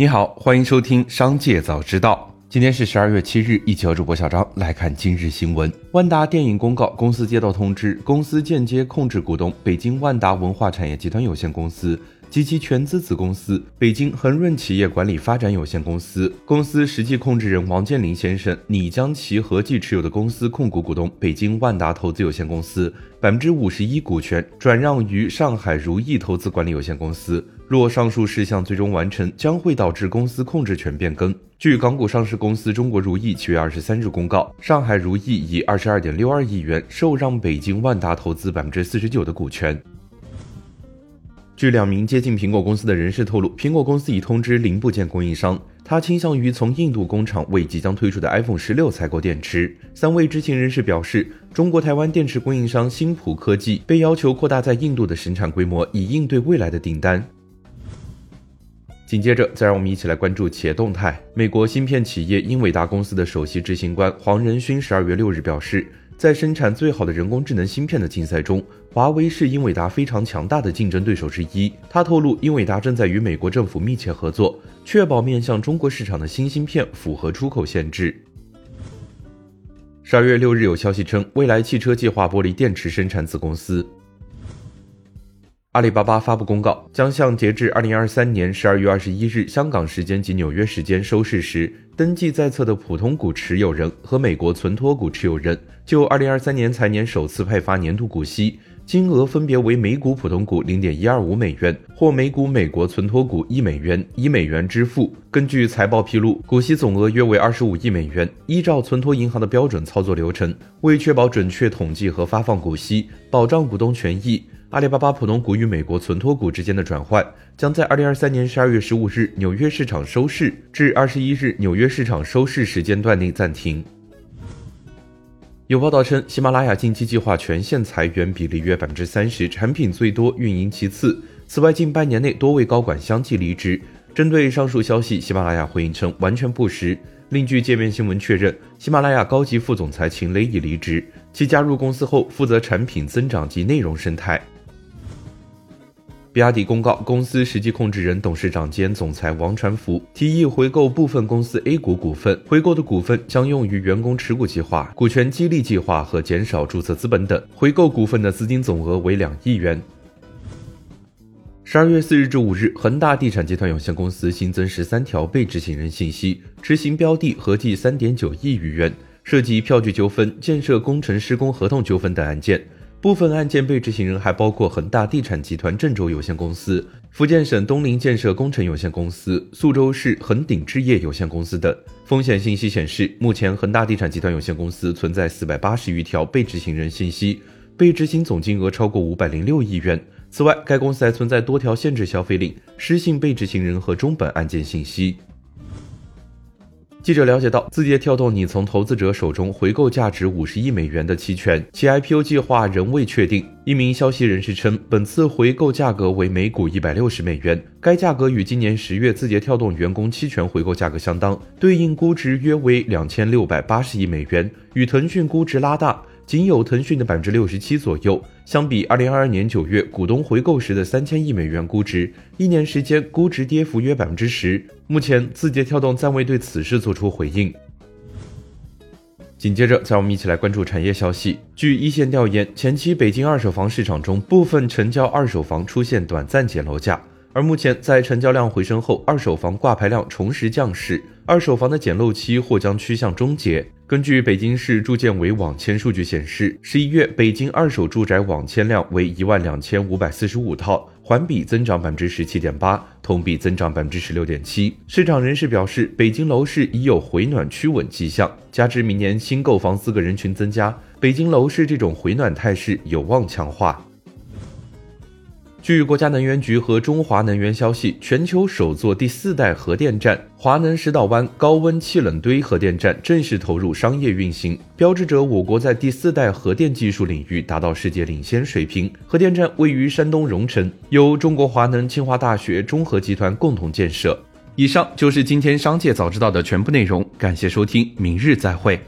你好，欢迎收听《商界早知道》。今天是十二月七日，一起和主播小张来看今日新闻。万达电影公告，公司接到通知，公司间接控制股东北京万达文化产业集团有限公司。及其全资子公司北京恒润企业管理发展有限公司，公司实际控制人王健林先生拟将其合计持有的公司控股股东北京万达投资有限公司百分之五十一股权转让于上海如意投资管理有限公司。若上述事项最终完成，将会导致公司控制权变更。据港股上市公司中国如意七月二十三日公告，上海如意以二十二点六二亿元受让北京万达投资百分之四十九的股权。据两名接近苹果公司的人士透露，苹果公司已通知零部件供应商，他倾向于从印度工厂为即将推出的 iPhone 十六采购电池。三位知情人士表示，中国台湾电池供应商新普科技被要求扩大在印度的生产规模，以应对未来的订单。紧接着，再让我们一起来关注企业动态。美国芯片企业英伟达公司的首席执行官黄仁勋十二月六日表示。在生产最好的人工智能芯片的竞赛中，华为是英伟达非常强大的竞争对手之一。他透露，英伟达正在与美国政府密切合作，确保面向中国市场的新芯片符合出口限制。十二月六日，有消息称，未来汽车计划剥离电池生产子公司。阿里巴巴发布公告，将向截至二零二三年十二月二十一日香港时间及纽约时间收市时登记在册的普通股持有人和美国存托股持有人，就二零二三年财年首次派发年度股息，金额分别为每股普通股零点一二五美元或每股美国存托股一美元，以美元支付。根据财报披露，股息总额约为二十五亿美元。依照存托银行的标准操作流程，为确保准确统计和发放股息，保障股东权益。阿里巴巴普通股与美国存托股之间的转换将在二零二三年十二月十五日纽约市场收市至二十一日纽约市场收市时间段内暂停。有报道称，喜马拉雅近期计划全线裁员，比例约百分之三十，产品最多，运营其次。此外，近半年内多位高管相继离职。针对上述消息，喜马拉雅回应称完全不实。另据界面新闻确认，喜马拉雅高级副总裁秦雷已离职，其加入公司后负责产品增长及内容生态。比亚迪公告，公司实际控制人、董事长兼总裁王传福提议回购部分公司 A 股股份，回购的股份将用于员工持股计划、股权激励计划和减少注册资本等。回购股份的资金总额为两亿元。十二月四日至五日，恒大地产集团有限公司新增十三条被执行人信息，执行标的合计三点九亿余元，涉及票据纠纷、建设工程施工合同纠纷等案件。部分案件被执行人还包括恒大地产集团郑州有限公司、福建省东林建设工程有限公司、宿州市恒鼎置业有限公司等。风险信息显示，目前恒大地产集团有限公司存在四百八十余条被执行人信息，被执行总金额超过五百零六亿元。此外，该公司还存在多条限制消费令、失信被执行人和中本案件信息。记者了解到，字节跳动拟从投资者手中回购价值五十亿美元的期权，其 IPO 计划仍未确定。一名消息人士称，本次回购价格为每股一百六十美元，该价格与今年十月字节跳动员工期权回购价格相当，对应估值约为两千六百八十亿美元，与腾讯估值拉大。仅有腾讯的百分之六十七左右。相比二零二二年九月股东回购时的三千亿美元估值，一年时间估值跌幅约百分之十。目前，字节跳动暂未对此事作出回应。紧接着，再我们一起来关注产业消息。据一线调研，前期北京二手房市场中，部分成交二手房出现短暂减楼价。而目前，在成交量回升后，二手房挂牌量重拾降势，二手房的捡漏期或将趋向终结。根据北京市住建委网签数据显示，十一月北京二手住宅网签量为一万两千五百四十五套，环比增长百分之十七点八，同比增长百分之十六点七。市场人士表示，北京楼市已有回暖趋稳迹象，加之明年新购房资格人群增加，北京楼市这种回暖态势有望强化。据国家能源局和中华能源消息，全球首座第四代核电站华能石岛湾高温气冷堆核电站正式投入商业运行，标志着我国在第四代核电技术领域达到世界领先水平。核电站位于山东荣成，由中国华能、清华大学、中核集团共同建设。以上就是今天商界早知道的全部内容，感谢收听，明日再会。